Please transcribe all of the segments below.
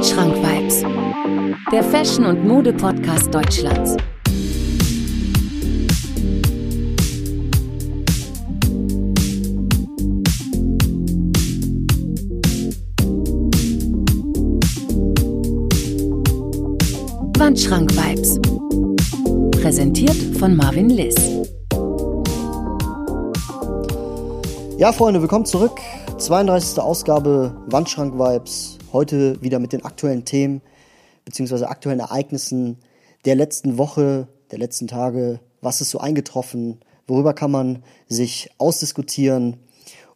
Wandschrank Vibes, der Fashion- und Mode-Podcast Deutschlands. Wandschrank Vibes. Präsentiert von Marvin Liss. Ja, Freunde, willkommen zurück. 32. Ausgabe Wandschrank Vibes. Heute wieder mit den aktuellen Themen bzw. aktuellen Ereignissen der letzten Woche, der letzten Tage. Was ist so eingetroffen? Worüber kann man sich ausdiskutieren?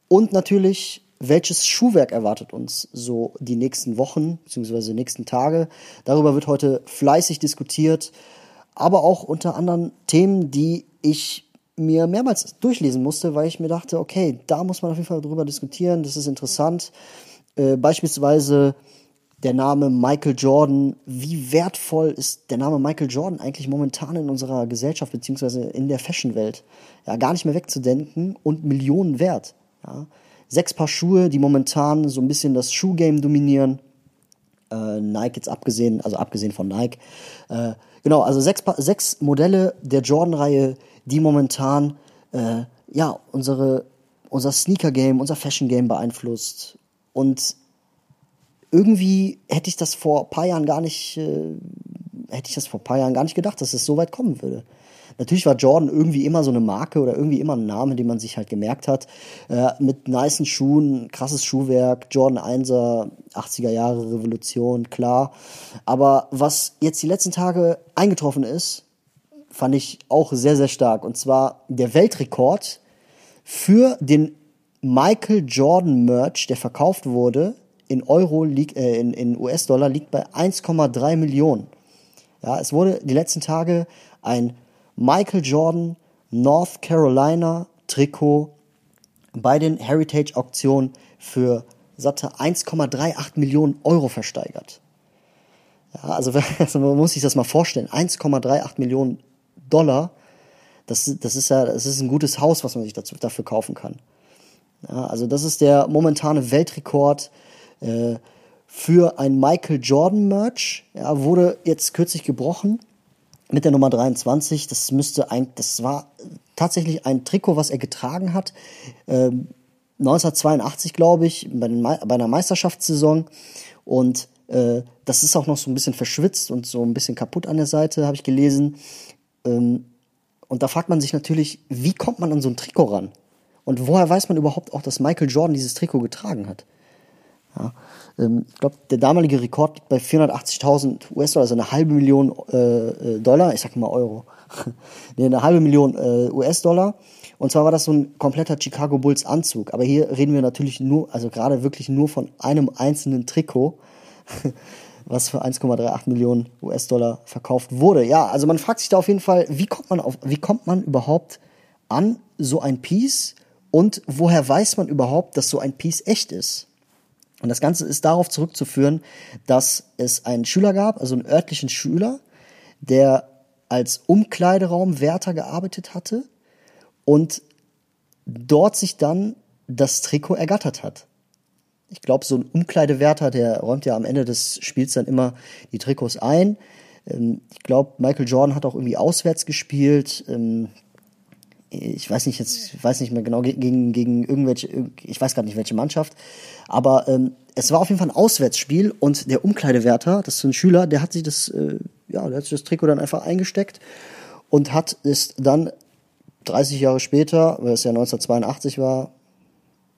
Und natürlich, welches Schuhwerk erwartet uns so die nächsten Wochen bzw. nächsten Tage? Darüber wird heute fleißig diskutiert, aber auch unter anderem Themen, die ich mir mehrmals durchlesen musste, weil ich mir dachte, okay, da muss man auf jeden Fall drüber diskutieren, das ist interessant. Äh, beispielsweise der Name Michael Jordan. Wie wertvoll ist der Name Michael Jordan eigentlich momentan in unserer Gesellschaft beziehungsweise in der Fashionwelt? Ja, gar nicht mehr wegzudenken und Millionen wert. Ja. Sechs Paar Schuhe, die momentan so ein bisschen das Schuhgame dominieren. Äh, Nike jetzt abgesehen, also abgesehen von Nike. Äh, genau, also sechs, sechs Modelle der Jordan-Reihe, die momentan äh, ja unsere unser Sneaker-Game, unser Fashion-Game beeinflusst und irgendwie hätte ich das vor ein paar Jahren gar nicht, äh, hätte ich das vor ein paar Jahren gar nicht gedacht, dass es so weit kommen würde. Natürlich war Jordan irgendwie immer so eine Marke oder irgendwie immer ein Name, den man sich halt gemerkt hat. Äh, mit nicen Schuhen, krasses Schuhwerk, Jordan 1er, 80er Jahre Revolution, klar. Aber was jetzt die letzten Tage eingetroffen ist, fand ich auch sehr, sehr stark. Und zwar der Weltrekord für den Michael Jordan Merch, der verkauft wurde, in Euro liegt, äh, in, in US-Dollar liegt bei 1,3 Millionen. Ja, es wurde die letzten Tage ein Michael Jordan North Carolina Trikot bei den Heritage Auktionen für satte 1,38 Millionen Euro versteigert. Ja, also, also man muss sich das mal vorstellen. 1,38 Millionen Dollar. Das, das ist ja, das ist ein gutes Haus, was man sich dazu, dafür kaufen kann. Ja, also das ist der momentane Weltrekord äh, für ein Michael Jordan Merch. Ja, wurde jetzt kürzlich gebrochen mit der Nummer 23. Das müsste ein, das war tatsächlich ein Trikot, was er getragen hat. Ähm, 1982, glaube ich, bei, bei einer Meisterschaftssaison. Und äh, das ist auch noch so ein bisschen verschwitzt und so ein bisschen kaputt an der Seite, habe ich gelesen. Ähm, und da fragt man sich natürlich, wie kommt man an so ein Trikot ran? Und woher weiß man überhaupt auch, dass Michael Jordan dieses Trikot getragen hat? Ja, ähm, ich glaube, der damalige Rekord liegt bei 480.000 US-Dollar, also eine halbe Million äh, äh, Dollar, ich sag mal Euro, nee, eine halbe Million äh, US-Dollar. Und zwar war das so ein kompletter Chicago Bulls Anzug. Aber hier reden wir natürlich nur, also gerade wirklich nur von einem einzelnen Trikot, was für 1,38 Millionen US-Dollar verkauft wurde. Ja, also man fragt sich da auf jeden Fall, wie kommt man auf, wie kommt man überhaupt an so ein Piece und woher weiß man überhaupt, dass so ein Piece echt ist? Und das Ganze ist darauf zurückzuführen, dass es einen Schüler gab, also einen örtlichen Schüler, der als Umkleideraumwärter gearbeitet hatte und dort sich dann das Trikot ergattert hat. Ich glaube, so ein Umkleidewärter, der räumt ja am Ende des Spiels dann immer die Trikots ein. Ähm, ich glaube, Michael Jordan hat auch irgendwie auswärts gespielt. Ich weiß nicht jetzt, weiß nicht mehr genau gegen gegen irgendwelche, ich weiß gar nicht welche Mannschaft, aber ähm, es war auf jeden Fall ein Auswärtsspiel und der Umkleidewärter, das ist so ein Schüler, der hat sich das, äh, ja, der hat sich das Trikot dann einfach eingesteckt und hat es dann 30 Jahre später, weil es ja 1982 war,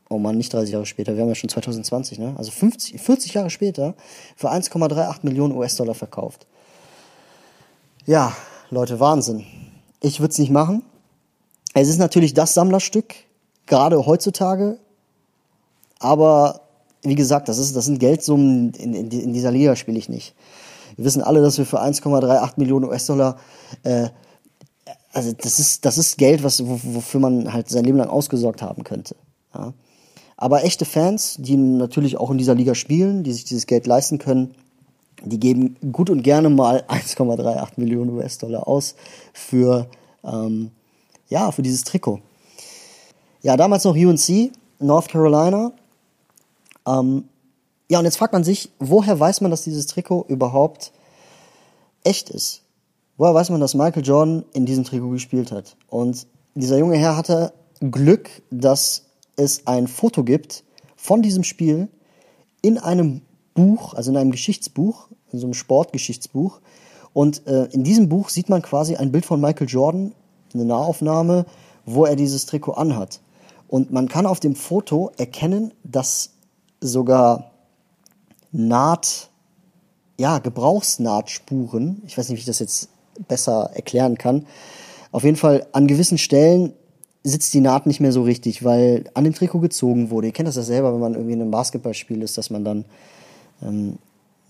oh man, nicht 30 Jahre später, wir haben ja schon 2020, ne? Also 50, 40 Jahre später für 1,38 Millionen US-Dollar verkauft. Ja, Leute, Wahnsinn. Ich würde es nicht machen. Es ist natürlich das Sammlerstück, gerade heutzutage. Aber wie gesagt, das, ist, das sind Geldsummen, in, in, in dieser Liga spiele ich nicht. Wir wissen alle, dass wir für 1,38 Millionen US-Dollar, äh, also das ist, das ist Geld, was, wofür man halt sein Leben lang ausgesorgt haben könnte. Ja. Aber echte Fans, die natürlich auch in dieser Liga spielen, die sich dieses Geld leisten können, die geben gut und gerne mal 1,38 Millionen US-Dollar aus für ähm, ja, für dieses Trikot. Ja, damals noch UNC, North Carolina. Ähm, Ja, und jetzt fragt man sich, woher weiß man, dass dieses Trikot überhaupt echt ist? Woher weiß man, dass Michael Jordan in diesem Trikot gespielt hat? Und dieser junge Herr hatte Glück, dass es ein Foto gibt von diesem Spiel in einem Buch, also in einem Geschichtsbuch, in so einem Sportgeschichtsbuch. Und äh, in diesem Buch sieht man quasi ein Bild von Michael Jordan, eine Nahaufnahme, wo er dieses Trikot anhat. Und man kann auf dem Foto erkennen, dass sogar Naht, ja, Gebrauchsnahtspuren, ich weiß nicht, wie ich das jetzt besser erklären kann, auf jeden Fall an gewissen Stellen sitzt die Naht nicht mehr so richtig, weil an dem Trikot gezogen wurde. Ihr kennt das ja selber, wenn man irgendwie in einem Basketballspiel ist, dass man dann ähm,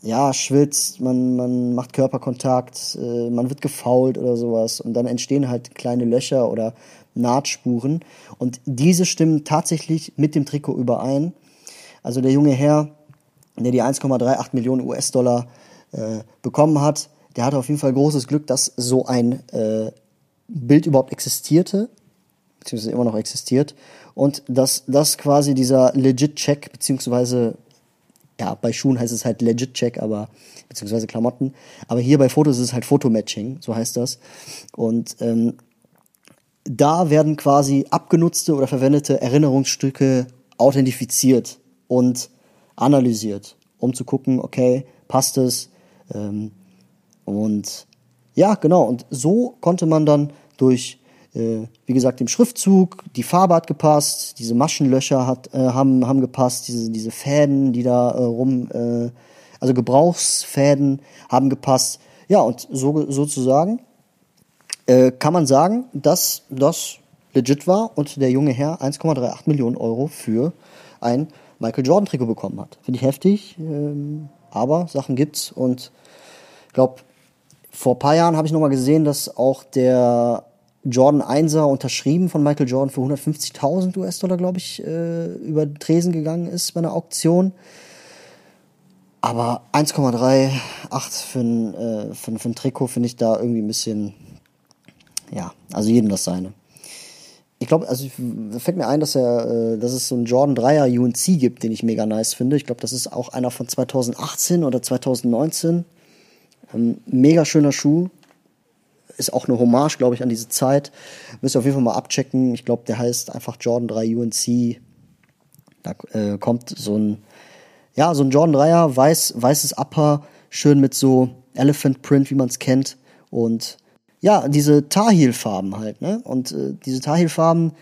ja schwitzt, man, man macht Körperkontakt, äh, man wird gefault oder sowas und dann entstehen halt kleine Löcher oder Nahtspuren und diese stimmen tatsächlich mit dem Trikot überein. Also der junge Herr, der die 1,38 Millionen US-Dollar äh, bekommen hat, der hatte auf jeden Fall großes Glück, dass so ein äh, Bild überhaupt existierte beziehungsweise immer noch existiert. Und dass das quasi dieser Legit-Check, beziehungsweise, ja, bei Schuhen heißt es halt Legit-Check, aber, beziehungsweise Klamotten. Aber hier bei Fotos ist es halt Fotomatching, so heißt das. Und ähm, da werden quasi abgenutzte oder verwendete Erinnerungsstücke authentifiziert und analysiert, um zu gucken, okay, passt es? Ähm, und ja, genau. Und so konnte man dann durch wie gesagt, dem Schriftzug, die Farbe hat gepasst, diese Maschenlöcher hat, äh, haben, haben gepasst, diese, diese Fäden, die da äh, rum, äh, also Gebrauchsfäden haben gepasst. Ja, und so sozusagen äh, kann man sagen, dass das legit war und der junge Herr 1,38 Millionen Euro für ein Michael Jordan Trikot bekommen hat. Finde ich heftig, ähm, aber Sachen gibt's und ich glaube, vor ein paar Jahren habe ich nochmal gesehen, dass auch der Jordan 1er unterschrieben von Michael Jordan für 150.000 US-Dollar, glaube ich, äh, über Tresen gegangen ist bei einer Auktion. Aber 1,38 für ein, äh, für, für ein Trikot finde ich da irgendwie ein bisschen, ja, also jedem das seine. Ich glaube, also fällt mir ein, dass er, äh, dass es so einen Jordan 3er UNC gibt, den ich mega nice finde. Ich glaube, das ist auch einer von 2018 oder 2019. Ähm, mega schöner Schuh, ist auch eine Hommage, glaube ich, an diese Zeit. Müsst ihr auf jeden Fall mal abchecken. Ich glaube, der heißt einfach Jordan 3 UNC. Da äh, kommt so ein, ja, so ein Jordan 3er, weiß, weißes Upper, schön mit so Elephant Print, wie man es kennt. Und ja, diese Tarheel-Farben halt, ne? Und äh, diese Tarheel-Farben,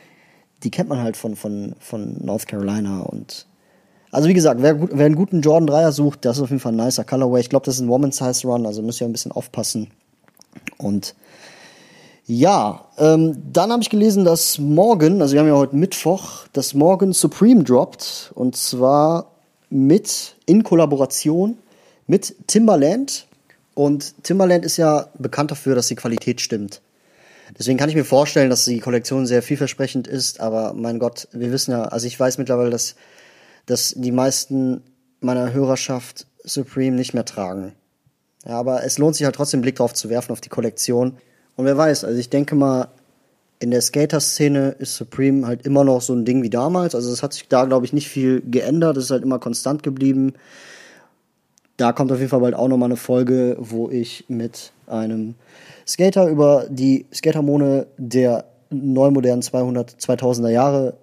die kennt man halt von, von, von North Carolina und also wie gesagt, wer, wer einen guten Jordan 3er sucht, das ist auf jeden Fall ein nicer Colorway. Ich glaube, das ist ein Woman Size Run, also müsst ihr ein bisschen aufpassen. Und ja, ähm, dann habe ich gelesen, dass morgen, also wir haben ja heute Mittwoch, dass morgen Supreme droppt. Und zwar mit, in Kollaboration mit Timbaland. Und Timbaland ist ja bekannt dafür, dass die Qualität stimmt. Deswegen kann ich mir vorstellen, dass die Kollektion sehr vielversprechend ist. Aber mein Gott, wir wissen ja, also ich weiß mittlerweile, dass, dass die meisten meiner Hörerschaft Supreme nicht mehr tragen. Ja, aber es lohnt sich halt trotzdem einen Blick drauf zu werfen, auf die Kollektion. Und wer weiß, also ich denke mal, in der Skater-Szene ist Supreme halt immer noch so ein Ding wie damals. Also es hat sich da, glaube ich, nicht viel geändert. Es ist halt immer konstant geblieben. Da kommt auf jeden Fall bald auch nochmal eine Folge, wo ich mit einem Skater über die Skatermone der neumodernen 200, 2000er Jahre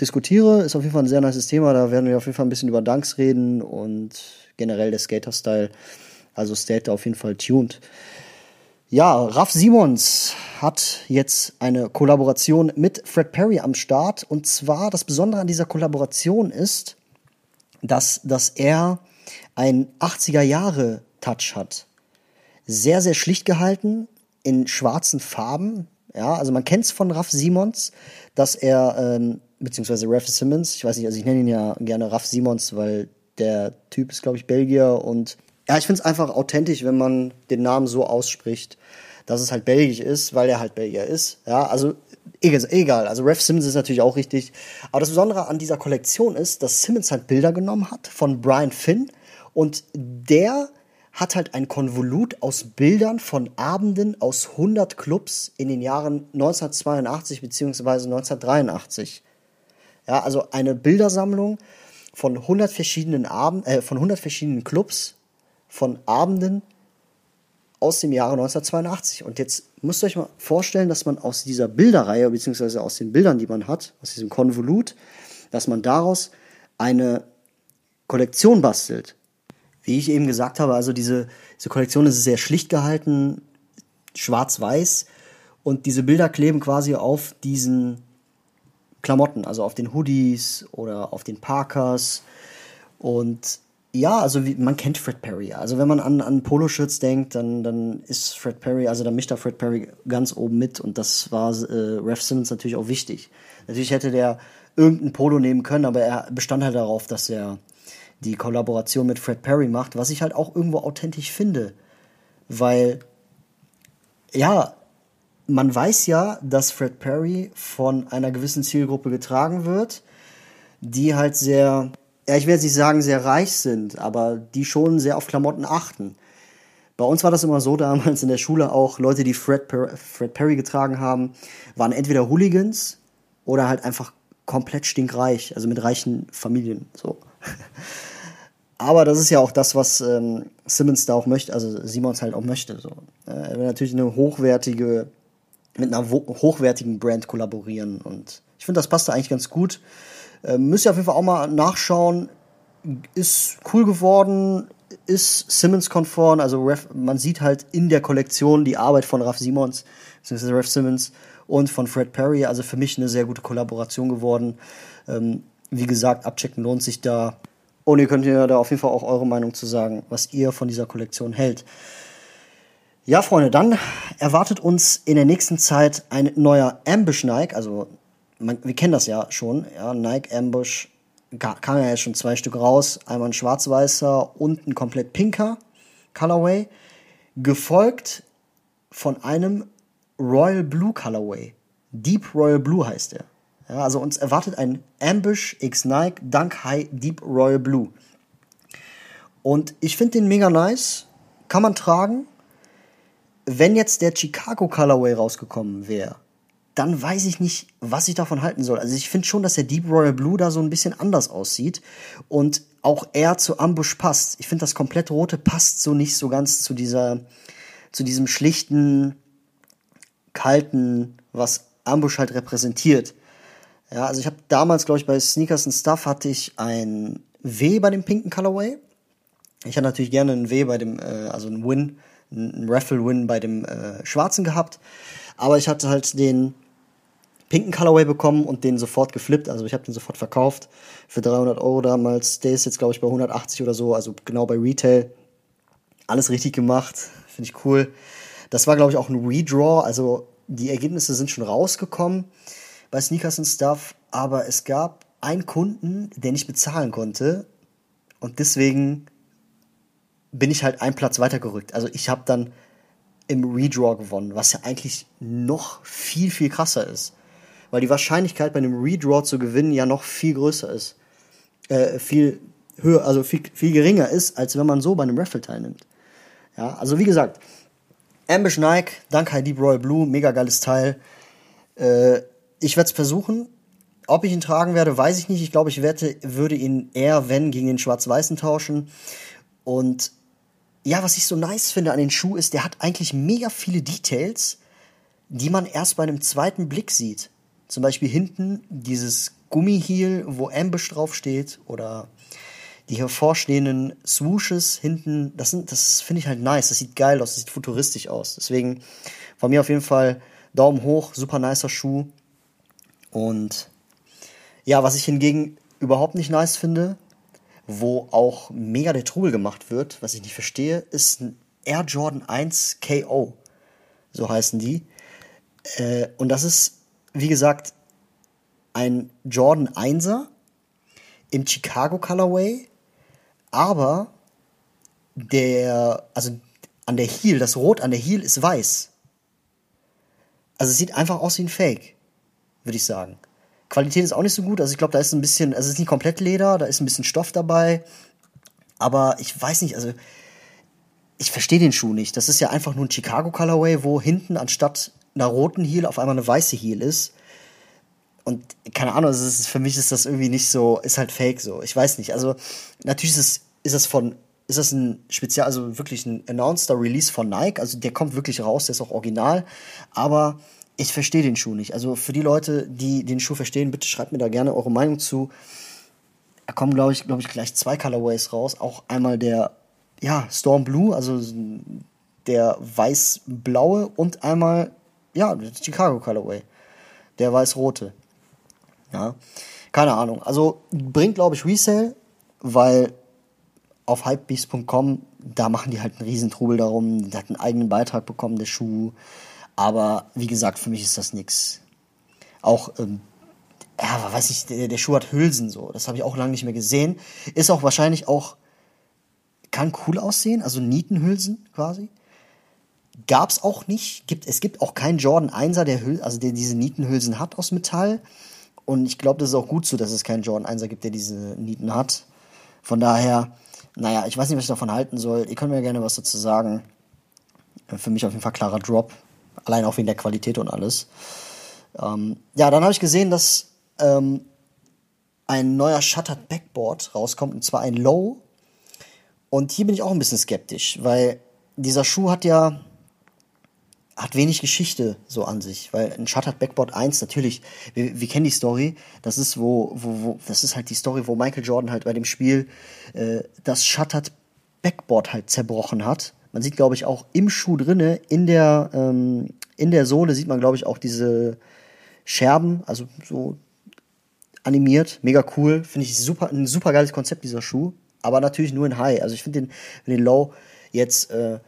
diskutiere. Ist auf jeden Fall ein sehr nices Thema. Da werden wir auf jeden Fall ein bisschen über Dunks reden und generell der Skater-Style. Also stay da auf jeden Fall tuned. Ja, Raf Simons hat jetzt eine Kollaboration mit Fred Perry am Start. Und zwar das Besondere an dieser Kollaboration ist, dass, dass er ein 80er Jahre Touch hat. Sehr, sehr schlicht gehalten, in schwarzen Farben. Ja, also man kennt es von Raf Simons, dass er, ähm, beziehungsweise Raf Simmons, ich weiß nicht, also ich nenne ihn ja gerne Raf Simons, weil der Typ ist, glaube ich, Belgier und ja, ich finde es einfach authentisch, wenn man den Namen so ausspricht, dass es halt belgisch ist, weil er halt Belgier ist. Ja, also egal. Also Ref Simmons ist natürlich auch richtig. Aber das Besondere an dieser Kollektion ist, dass Simmons halt Bilder genommen hat von Brian Finn und der hat halt ein Konvolut aus Bildern von Abenden aus 100 Clubs in den Jahren 1982 bzw. 1983. Ja, also eine Bildersammlung von 100 verschiedenen Abend, äh, von 100 verschiedenen Clubs, von Abenden aus dem Jahre 1982. Und jetzt müsst ihr euch mal vorstellen, dass man aus dieser Bilderreihe, beziehungsweise aus den Bildern, die man hat, aus diesem Konvolut, dass man daraus eine Kollektion bastelt. Wie ich eben gesagt habe, also diese, diese Kollektion ist sehr schlicht gehalten, schwarz-weiß. Und diese Bilder kleben quasi auf diesen Klamotten, also auf den Hoodies oder auf den Parkers. Und ja, also wie, man kennt Fred Perry. Also wenn man an, an Poloshirts denkt, dann, dann ist Fred Perry, also da mischt da Fred Perry ganz oben mit und das war äh, Ref Simmons natürlich auch wichtig. Natürlich hätte der irgendein Polo nehmen können, aber er bestand halt darauf, dass er die Kollaboration mit Fred Perry macht, was ich halt auch irgendwo authentisch finde. Weil, ja, man weiß ja, dass Fred Perry von einer gewissen Zielgruppe getragen wird, die halt sehr, ja, ich will jetzt nicht sagen sehr reich sind, aber die schon sehr auf Klamotten achten. Bei uns war das immer so damals in der Schule auch, Leute, die Fred, per Fred Perry getragen haben, waren entweder Hooligans oder halt einfach komplett stinkreich, also mit reichen Familien, so. Aber das ist ja auch das, was ähm, Simmons da auch möchte, also Simons halt auch möchte. So. Äh, er will natürlich eine hochwertige, mit einer hochwertigen Brand kollaborieren und ich finde, das passt da eigentlich ganz gut. Äh, müsst ihr auf jeden Fall auch mal nachschauen. Ist cool geworden, ist Simmons-konform, also Ref, man sieht halt in der Kollektion die Arbeit von Raf Simons, beziehungsweise Ref Simmons und von Fred Perry, also für mich eine sehr gute Kollaboration geworden. Ähm, wie gesagt, abchecken lohnt sich da. Und ihr könnt ja da auf jeden Fall auch eure Meinung zu sagen, was ihr von dieser Kollektion hält. Ja, Freunde, dann erwartet uns in der nächsten Zeit ein neuer Ambush Nike. Also, man, wir kennen das ja schon. Ja, Nike Ambush kam ja jetzt schon zwei Stück raus. Einmal ein schwarz-weißer und ein komplett pinker Colorway. Gefolgt von einem Royal Blue Colorway. Deep Royal Blue heißt er. Ja, also uns erwartet ein Ambush X Nike Dunk High Deep Royal Blue. Und ich finde den mega nice. Kann man tragen. Wenn jetzt der Chicago Colorway rausgekommen wäre, dann weiß ich nicht, was ich davon halten soll. Also ich finde schon, dass der Deep Royal Blue da so ein bisschen anders aussieht und auch eher zu Ambush passt. Ich finde, das komplett rote passt so nicht so ganz zu dieser, zu diesem schlichten, kalten, was Ambush halt repräsentiert. Ja, also ich habe damals, glaube ich, bei Sneakers and Stuff hatte ich ein W bei dem pinken Colorway. Ich hatte natürlich gerne ein W bei dem, äh, also ein Win, ein Raffle-Win bei dem äh, schwarzen gehabt. Aber ich hatte halt den pinken Colorway bekommen und den sofort geflippt. Also ich habe den sofort verkauft für 300 Euro damals. Der ist jetzt, glaube ich, bei 180 oder so, also genau bei Retail. Alles richtig gemacht, finde ich cool. Das war, glaube ich, auch ein Redraw. Also die Ergebnisse sind schon rausgekommen bei Sneakers und Stuff, aber es gab einen Kunden, der nicht bezahlen konnte und deswegen bin ich halt einen Platz weitergerückt. Also ich habe dann im Redraw gewonnen, was ja eigentlich noch viel, viel krasser ist. Weil die Wahrscheinlichkeit bei einem Redraw zu gewinnen ja noch viel größer ist. Äh, viel höher, also viel, viel geringer ist, als wenn man so bei einem Raffle teilnimmt. Ja, also wie gesagt, Ambush Nike, dank High Deep Royal Blue, mega geiles Teil. Äh, ich werde es versuchen. Ob ich ihn tragen werde, weiß ich nicht. Ich glaube, ich wette, würde ihn eher, wenn, gegen den Schwarz-Weißen tauschen. Und ja, was ich so nice finde an den Schuh ist, der hat eigentlich mega viele Details, die man erst bei einem zweiten Blick sieht. Zum Beispiel hinten dieses Gummiheel, wo Ambush draufsteht, oder die hervorstehenden Swooshes hinten. Das, das finde ich halt nice. Das sieht geil aus, das sieht futuristisch aus. Deswegen von mir auf jeden Fall Daumen hoch, super nicer Schuh. Und ja, was ich hingegen überhaupt nicht nice finde, wo auch mega der Trubel gemacht wird, was ich nicht verstehe, ist ein Air Jordan 1 KO. So heißen die. Äh, und das ist, wie gesagt, ein Jordan 1er im Chicago Colorway, aber der, also an der Heel, das Rot an der Heel ist weiß. Also es sieht einfach aus wie ein Fake würde ich sagen. Qualität ist auch nicht so gut. Also ich glaube, da ist ein bisschen, also es ist nicht komplett Leder, da ist ein bisschen Stoff dabei. Aber ich weiß nicht, also ich verstehe den Schuh nicht. Das ist ja einfach nur ein Chicago Colorway, wo hinten anstatt einer roten Heel auf einmal eine weiße Heel ist. und keine Ahnung, also ist, für mich ist das irgendwie nicht so, ist halt fake so. Ich weiß nicht. Also natürlich ist es, ist es von, ist das ein speziell, also wirklich ein announced Release von Nike. Also der kommt wirklich raus, der ist auch original. Aber ich verstehe den Schuh nicht. Also für die Leute, die den Schuh verstehen, bitte schreibt mir da gerne eure Meinung zu. Da kommen, glaube ich, glaube ich, gleich zwei Colorways raus. Auch einmal der, ja, Storm Blue, also der weiß-blaue und einmal, ja, Chicago Colorway, der weiß-rote. Ja, keine Ahnung. Also bringt, glaube ich, Resale, weil auf hypebeast.com, da machen die halt einen riesen Trubel darum. Der hat einen eigenen Beitrag bekommen, der Schuh. Aber wie gesagt, für mich ist das nix. Auch, ähm, ja, weiß ich, der, der Schuh hat Hülsen so. Das habe ich auch lange nicht mehr gesehen. Ist auch wahrscheinlich auch, kann cool aussehen, also Nietenhülsen quasi. Gab's auch nicht. Gibt, es gibt auch keinen Jordan 1er, der, Hül also der diese Nietenhülsen hat aus Metall. Und ich glaube, das ist auch gut so, dass es keinen Jordan 1er gibt, der diese Nieten hat. Von daher, naja, ich weiß nicht, was ich davon halten soll. Ihr könnt mir gerne was dazu sagen. Für mich auf jeden Fall klarer Drop. Allein auch wegen der Qualität und alles. Ähm, ja, dann habe ich gesehen, dass ähm, ein neuer Shuttered Backboard rauskommt, und zwar ein Low. Und hier bin ich auch ein bisschen skeptisch, weil dieser Schuh hat ja hat wenig Geschichte so an sich, weil ein Shuttered Backboard 1 natürlich, wir, wir kennen die Story, das ist wo, wo, wo, das ist halt die Story, wo Michael Jordan halt bei dem Spiel äh, das Shuttered Backboard halt zerbrochen hat. Man sieht, glaube ich, auch im Schuh drinne, in der, ähm, in der Sohle sieht man, glaube ich, auch diese Scherben, also so animiert, mega cool, finde ich super, ein super geiles Konzept, dieser Schuh, aber natürlich nur in High, also ich finde den, den Low jetzt äh,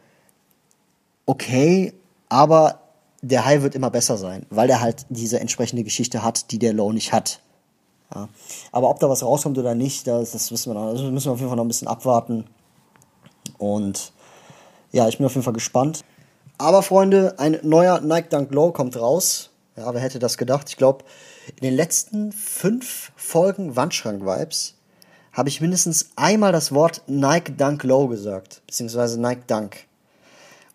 okay, aber der High wird immer besser sein, weil der halt diese entsprechende Geschichte hat, die der Low nicht hat. Ja. Aber ob da was rauskommt oder nicht, das, das wissen wir noch. Also müssen wir auf jeden Fall noch ein bisschen abwarten. Und ja, ich bin auf jeden Fall gespannt. Aber Freunde, ein neuer Nike Dunk Low kommt raus. Ja, wer hätte das gedacht? Ich glaube, in den letzten fünf Folgen Wandschrank-Vibes habe ich mindestens einmal das Wort Nike Dunk Low gesagt, beziehungsweise Nike Dunk.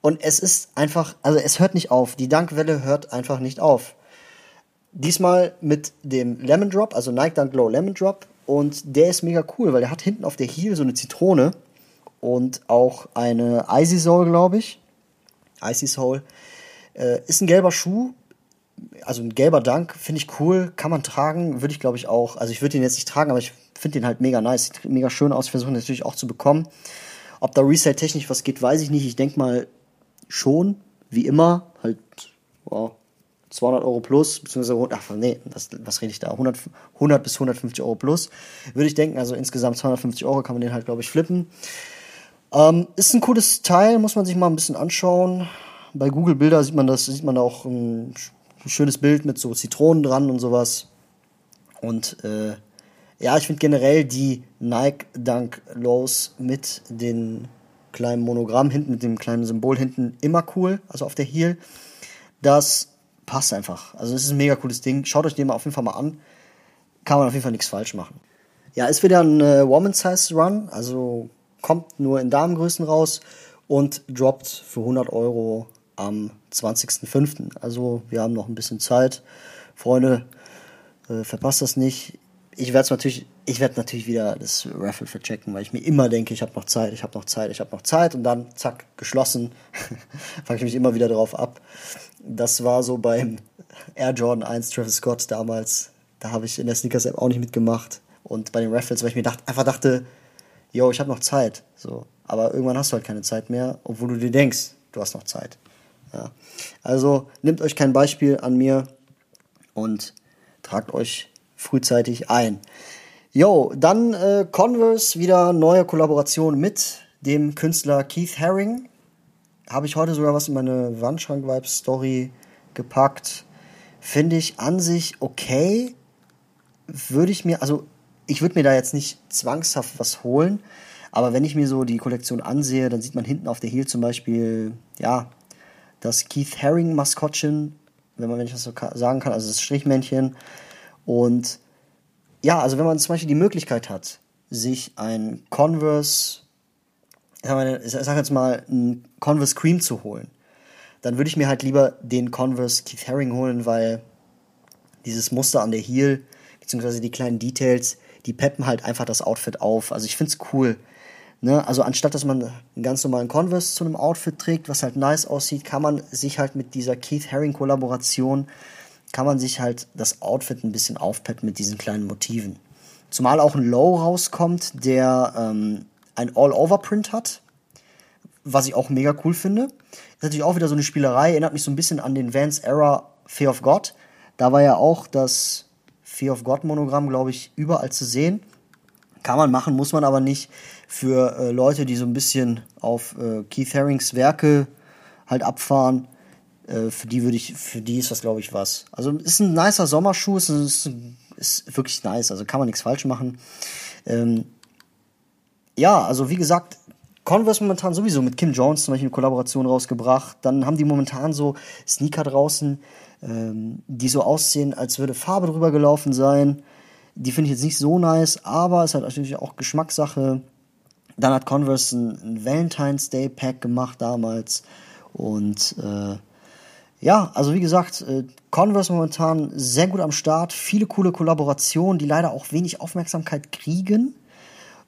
Und es ist einfach, also es hört nicht auf. Die Dankwelle hört einfach nicht auf. Diesmal mit dem Lemon Drop, also Nike Dunk Low Lemon Drop. Und der ist mega cool, weil der hat hinten auf der Heel so eine Zitrone und auch eine Icy Soul, glaube ich. Icy Soul. Äh, ist ein gelber Schuh, also ein gelber Dank, finde ich cool, kann man tragen, würde ich glaube ich auch. Also ich würde den jetzt nicht tragen, aber ich finde den halt mega nice, sieht mega schön aus, versuche natürlich auch zu bekommen. Ob da Resale-technisch was geht, weiß ich nicht. Ich denke mal, schon, wie immer, halt wow, 200 Euro plus, beziehungsweise, ach nee, was, was rede ich da, 100, 100 bis 150 Euro plus, würde ich denken, also insgesamt 250 Euro kann man den halt, glaube ich, flippen. Ähm, ist ein cooles Teil, muss man sich mal ein bisschen anschauen. Bei Google Bilder sieht man das, sieht man auch ein, ein schönes Bild mit so Zitronen dran und sowas. Und äh, ja, ich finde generell die Nike Dunk Lows mit den kleinen Monogramm hinten, mit dem kleinen Symbol hinten immer cool, also auf der Heel. Das passt einfach. Also es ist ein mega cooles Ding. Schaut euch den mal auf jeden Fall mal an. Kann man auf jeden Fall nichts falsch machen. Ja, ist wieder ein äh, Woman Size Run, also kommt nur in Damengrößen raus und droppt für 100 Euro am 20.05. Also wir haben noch ein bisschen Zeit. Freunde, äh, verpasst das nicht ich werde natürlich, ich werde natürlich wieder das Raffle verchecken, weil ich mir immer denke, ich habe noch Zeit, ich habe noch Zeit, ich habe noch Zeit und dann zack geschlossen, fange ich mich immer wieder drauf ab. Das war so beim Air Jordan 1 Travis Scott damals. Da habe ich in der Sneakers App auch nicht mitgemacht und bei den Raffles, weil ich mir dacht, einfach dachte, yo, ich habe noch Zeit, so. Aber irgendwann hast du halt keine Zeit mehr, obwohl du dir denkst, du hast noch Zeit. Ja. Also nehmt euch kein Beispiel an mir und tragt euch frühzeitig ein. Jo, dann äh, Converse, wieder neue Kollaboration mit dem Künstler Keith Haring. Habe ich heute sogar was in meine Wandschrank-Vibes-Story gepackt. Finde ich an sich okay. Würde ich mir, also ich würde mir da jetzt nicht zwangshaft was holen, aber wenn ich mir so die Kollektion ansehe, dann sieht man hinten auf der Heel zum Beispiel, ja, das Keith Haring Maskottchen, wenn man, wenn ich das so sagen kann, also das Strichmännchen, und ja, also wenn man zum Beispiel die Möglichkeit hat, sich ein Converse, ich sag jetzt mal, ein Converse Cream zu holen, dann würde ich mir halt lieber den Converse Keith Haring holen, weil dieses Muster an der Heel, beziehungsweise die kleinen Details, die peppen halt einfach das Outfit auf. Also ich find's cool. Ne? Also anstatt dass man einen ganz normalen Converse zu einem Outfit trägt, was halt nice aussieht, kann man sich halt mit dieser Keith Haring Kollaboration, kann man sich halt das Outfit ein bisschen aufpeppen mit diesen kleinen Motiven. Zumal auch ein Low rauskommt, der ähm, ein All-Over-Print hat, was ich auch mega cool finde. Ist natürlich auch wieder so eine Spielerei, erinnert mich so ein bisschen an den Vans Era Fear of God. Da war ja auch das Fear of God Monogramm, glaube ich, überall zu sehen. Kann man machen, muss man aber nicht. Für äh, Leute, die so ein bisschen auf äh, Keith Harings Werke halt abfahren, äh, für die würde ich, für die ist das, glaube ich, was. Also ist ein nicer Sommerschuh, ist, ist, ist wirklich nice, also kann man nichts falsch machen. Ähm, ja, also wie gesagt, Converse momentan sowieso mit Kim Jones zum Beispiel eine Kollaboration rausgebracht. Dann haben die momentan so Sneaker draußen, ähm, die so aussehen, als würde Farbe drüber gelaufen sein. Die finde ich jetzt nicht so nice, aber es hat natürlich auch Geschmackssache. Dann hat Converse ein, ein Valentine's Day Pack gemacht damals. Und äh, ja, also wie gesagt, äh, Converse momentan sehr gut am Start. Viele coole Kollaborationen, die leider auch wenig Aufmerksamkeit kriegen.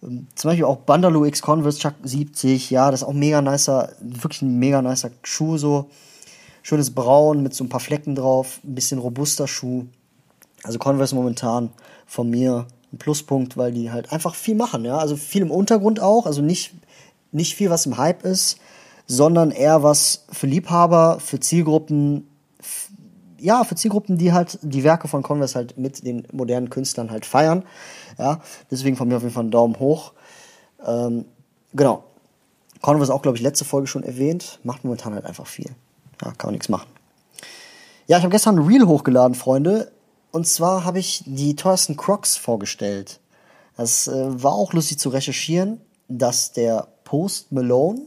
Ähm, zum Beispiel auch Bandalo X Converse Chuck 70, ja, das ist auch mega nicer, wirklich ein mega nicer Schuh so. Schönes Braun mit so ein paar Flecken drauf, ein bisschen robuster Schuh. Also Converse momentan von mir ein Pluspunkt, weil die halt einfach viel machen, ja. Also viel im Untergrund auch, also nicht, nicht viel, was im Hype ist, sondern eher was für Liebhaber, für Zielgruppen, ja, für Zielgruppen, die halt die Werke von Converse halt mit den modernen Künstlern halt feiern. Ja, deswegen von mir auf jeden Fall einen Daumen hoch. Ähm, genau. Converse auch, glaube ich, letzte Folge schon erwähnt. Macht momentan halt einfach viel. Ja, kann man nichts machen. Ja, ich habe gestern ein Reel hochgeladen, Freunde. Und zwar habe ich die teuersten Crocs vorgestellt. Das äh, war auch lustig zu recherchieren, dass der Post Malone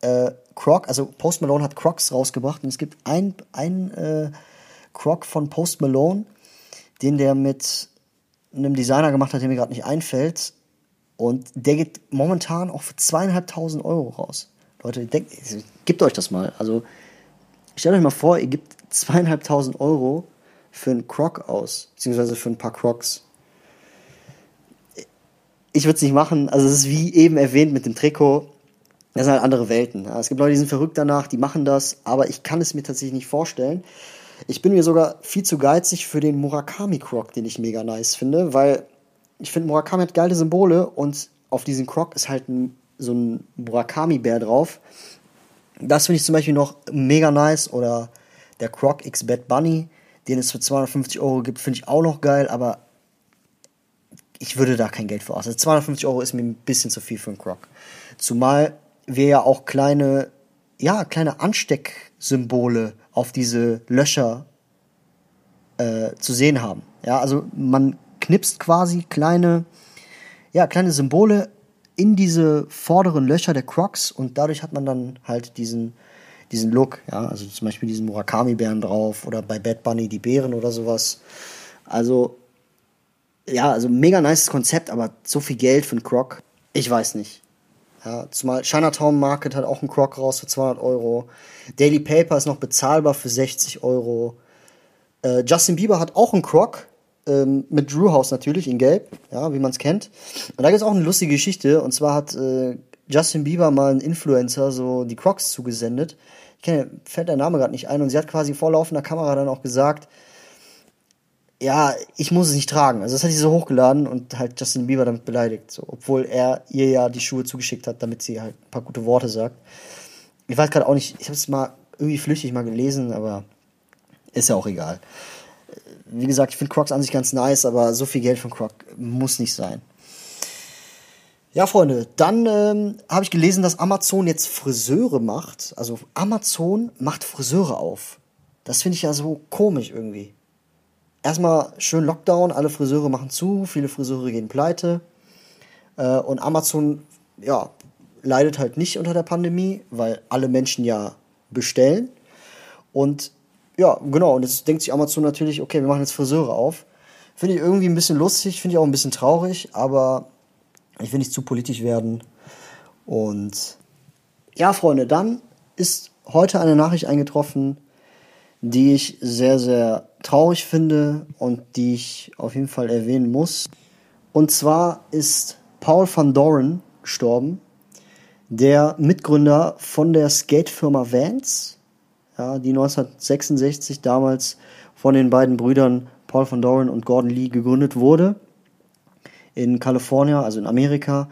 äh, Croc, also Post Malone hat Crocs rausgebracht und es gibt ein, ein äh, Croc von Post Malone, den der mit einem Designer gemacht hat, der mir gerade nicht einfällt. Und der geht momentan auch für zweieinhalbtausend Euro raus. Leute, denkt, gebt euch das mal. Also stellt euch mal vor, ihr gebt zweieinhalbtausend Euro für einen Croc aus, beziehungsweise für ein paar Crocs. Ich würde es nicht machen. Also es ist wie eben erwähnt mit dem Trikot. Das sind halt andere Welten. Es gibt Leute, die sind verrückt danach, die machen das, aber ich kann es mir tatsächlich nicht vorstellen. Ich bin mir sogar viel zu geizig für den Murakami Croc, den ich mega nice finde, weil ich finde, Murakami hat geile Symbole und auf diesem Croc ist halt ein, so ein Murakami-Bär drauf. Das finde ich zum Beispiel noch mega nice. Oder der Croc X Bad Bunny, den es für 250 Euro gibt, finde ich auch noch geil, aber ich würde da kein Geld für aus. Also 250 Euro ist mir ein bisschen zu viel für einen Croc. Zumal wir ja auch kleine, ja, kleine Anstecksymbole auf diese Löcher äh, zu sehen haben. Ja, also man knipst quasi kleine, ja, kleine Symbole in diese vorderen Löcher der Crocs und dadurch hat man dann halt diesen, diesen Look, ja, also zum Beispiel diesen Murakami-Bären drauf oder bei Bad Bunny die Bären oder sowas. Also, ja, also mega nice Konzept, aber so viel Geld für einen Croc, ich weiß nicht. Ja, zumal Chinatown Market hat auch einen Croc raus für 200 Euro. Daily Paper ist noch bezahlbar für 60 Euro. Äh, Justin Bieber hat auch einen Croc, ähm, mit Drew House natürlich in Gelb, ja, wie man es kennt. Und da gibt es auch eine lustige Geschichte. Und zwar hat äh, Justin Bieber mal einen Influencer so die Crocs zugesendet. Ich kenne, fällt der Name gerade nicht ein. Und sie hat quasi vor laufender Kamera dann auch gesagt, ja, ich muss es nicht tragen. Also das hat sie so hochgeladen und halt Justin Bieber damit beleidigt, so, obwohl er ihr ja die Schuhe zugeschickt hat, damit sie halt ein paar gute Worte sagt. Ich weiß gerade auch nicht, ich habe es mal irgendwie flüchtig mal gelesen, aber ist ja auch egal. Wie gesagt, ich finde Crocs an sich ganz nice, aber so viel Geld von Croc muss nicht sein. Ja, Freunde, dann ähm, habe ich gelesen, dass Amazon jetzt Friseure macht. Also Amazon macht Friseure auf. Das finde ich ja so komisch irgendwie. Erstmal schön Lockdown, alle Friseure machen zu, viele Friseure gehen pleite. Äh, und Amazon, ja, leidet halt nicht unter der Pandemie, weil alle Menschen ja bestellen. Und ja, genau. Und jetzt denkt sich Amazon natürlich, okay, wir machen jetzt Friseure auf. Finde ich irgendwie ein bisschen lustig, finde ich auch ein bisschen traurig, aber ich will nicht zu politisch werden. Und ja, Freunde, dann ist heute eine Nachricht eingetroffen, die ich sehr, sehr traurig finde und die ich auf jeden Fall erwähnen muss. Und zwar ist Paul van Doren gestorben, der Mitgründer von der Skatefirma Vans, ja, die 1966 damals von den beiden Brüdern Paul van Doren und Gordon Lee gegründet wurde in Kalifornien, also in Amerika.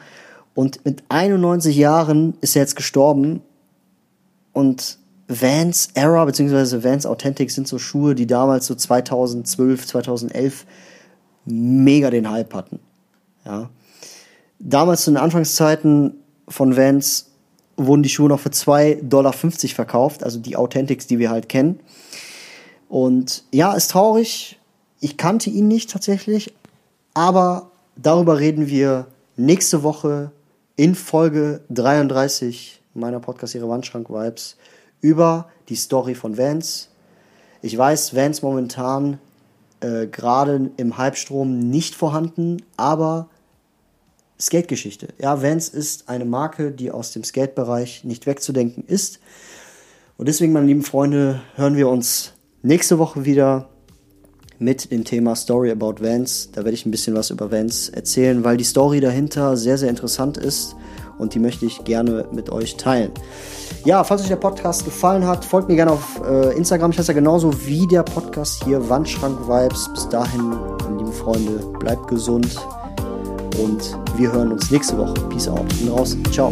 Und mit 91 Jahren ist er jetzt gestorben. Und Vans Era bzw. Vans Authentic sind so Schuhe, die damals so 2012, 2011 mega den Hype hatten. Ja. Damals zu den Anfangszeiten von Vans wurden die Schuhe noch für 2,50 Dollar verkauft, also die Authentics, die wir halt kennen. Und ja, ist traurig. Ich kannte ihn nicht tatsächlich, aber darüber reden wir nächste Woche in Folge 33 meiner Podcast-Serie Wandschrank-Vibes über die Story von Vance. Ich weiß, Vance momentan äh, gerade im Hypestrom nicht vorhanden, aber Skate-Geschichte. Ja, Vans ist eine Marke, die aus dem Skate-Bereich nicht wegzudenken ist. Und deswegen, meine lieben Freunde, hören wir uns nächste Woche wieder mit dem Thema Story about Vans. Da werde ich ein bisschen was über Vans erzählen, weil die Story dahinter sehr, sehr interessant ist und die möchte ich gerne mit euch teilen. Ja, falls euch der Podcast gefallen hat, folgt mir gerne auf äh, Instagram. Ich heiße ja genauso wie der Podcast hier, Wandschrank Vibes. Bis dahin, lieben Freunde, bleibt gesund und wir hören uns nächste Woche. Peace out. Bin raus. Ciao.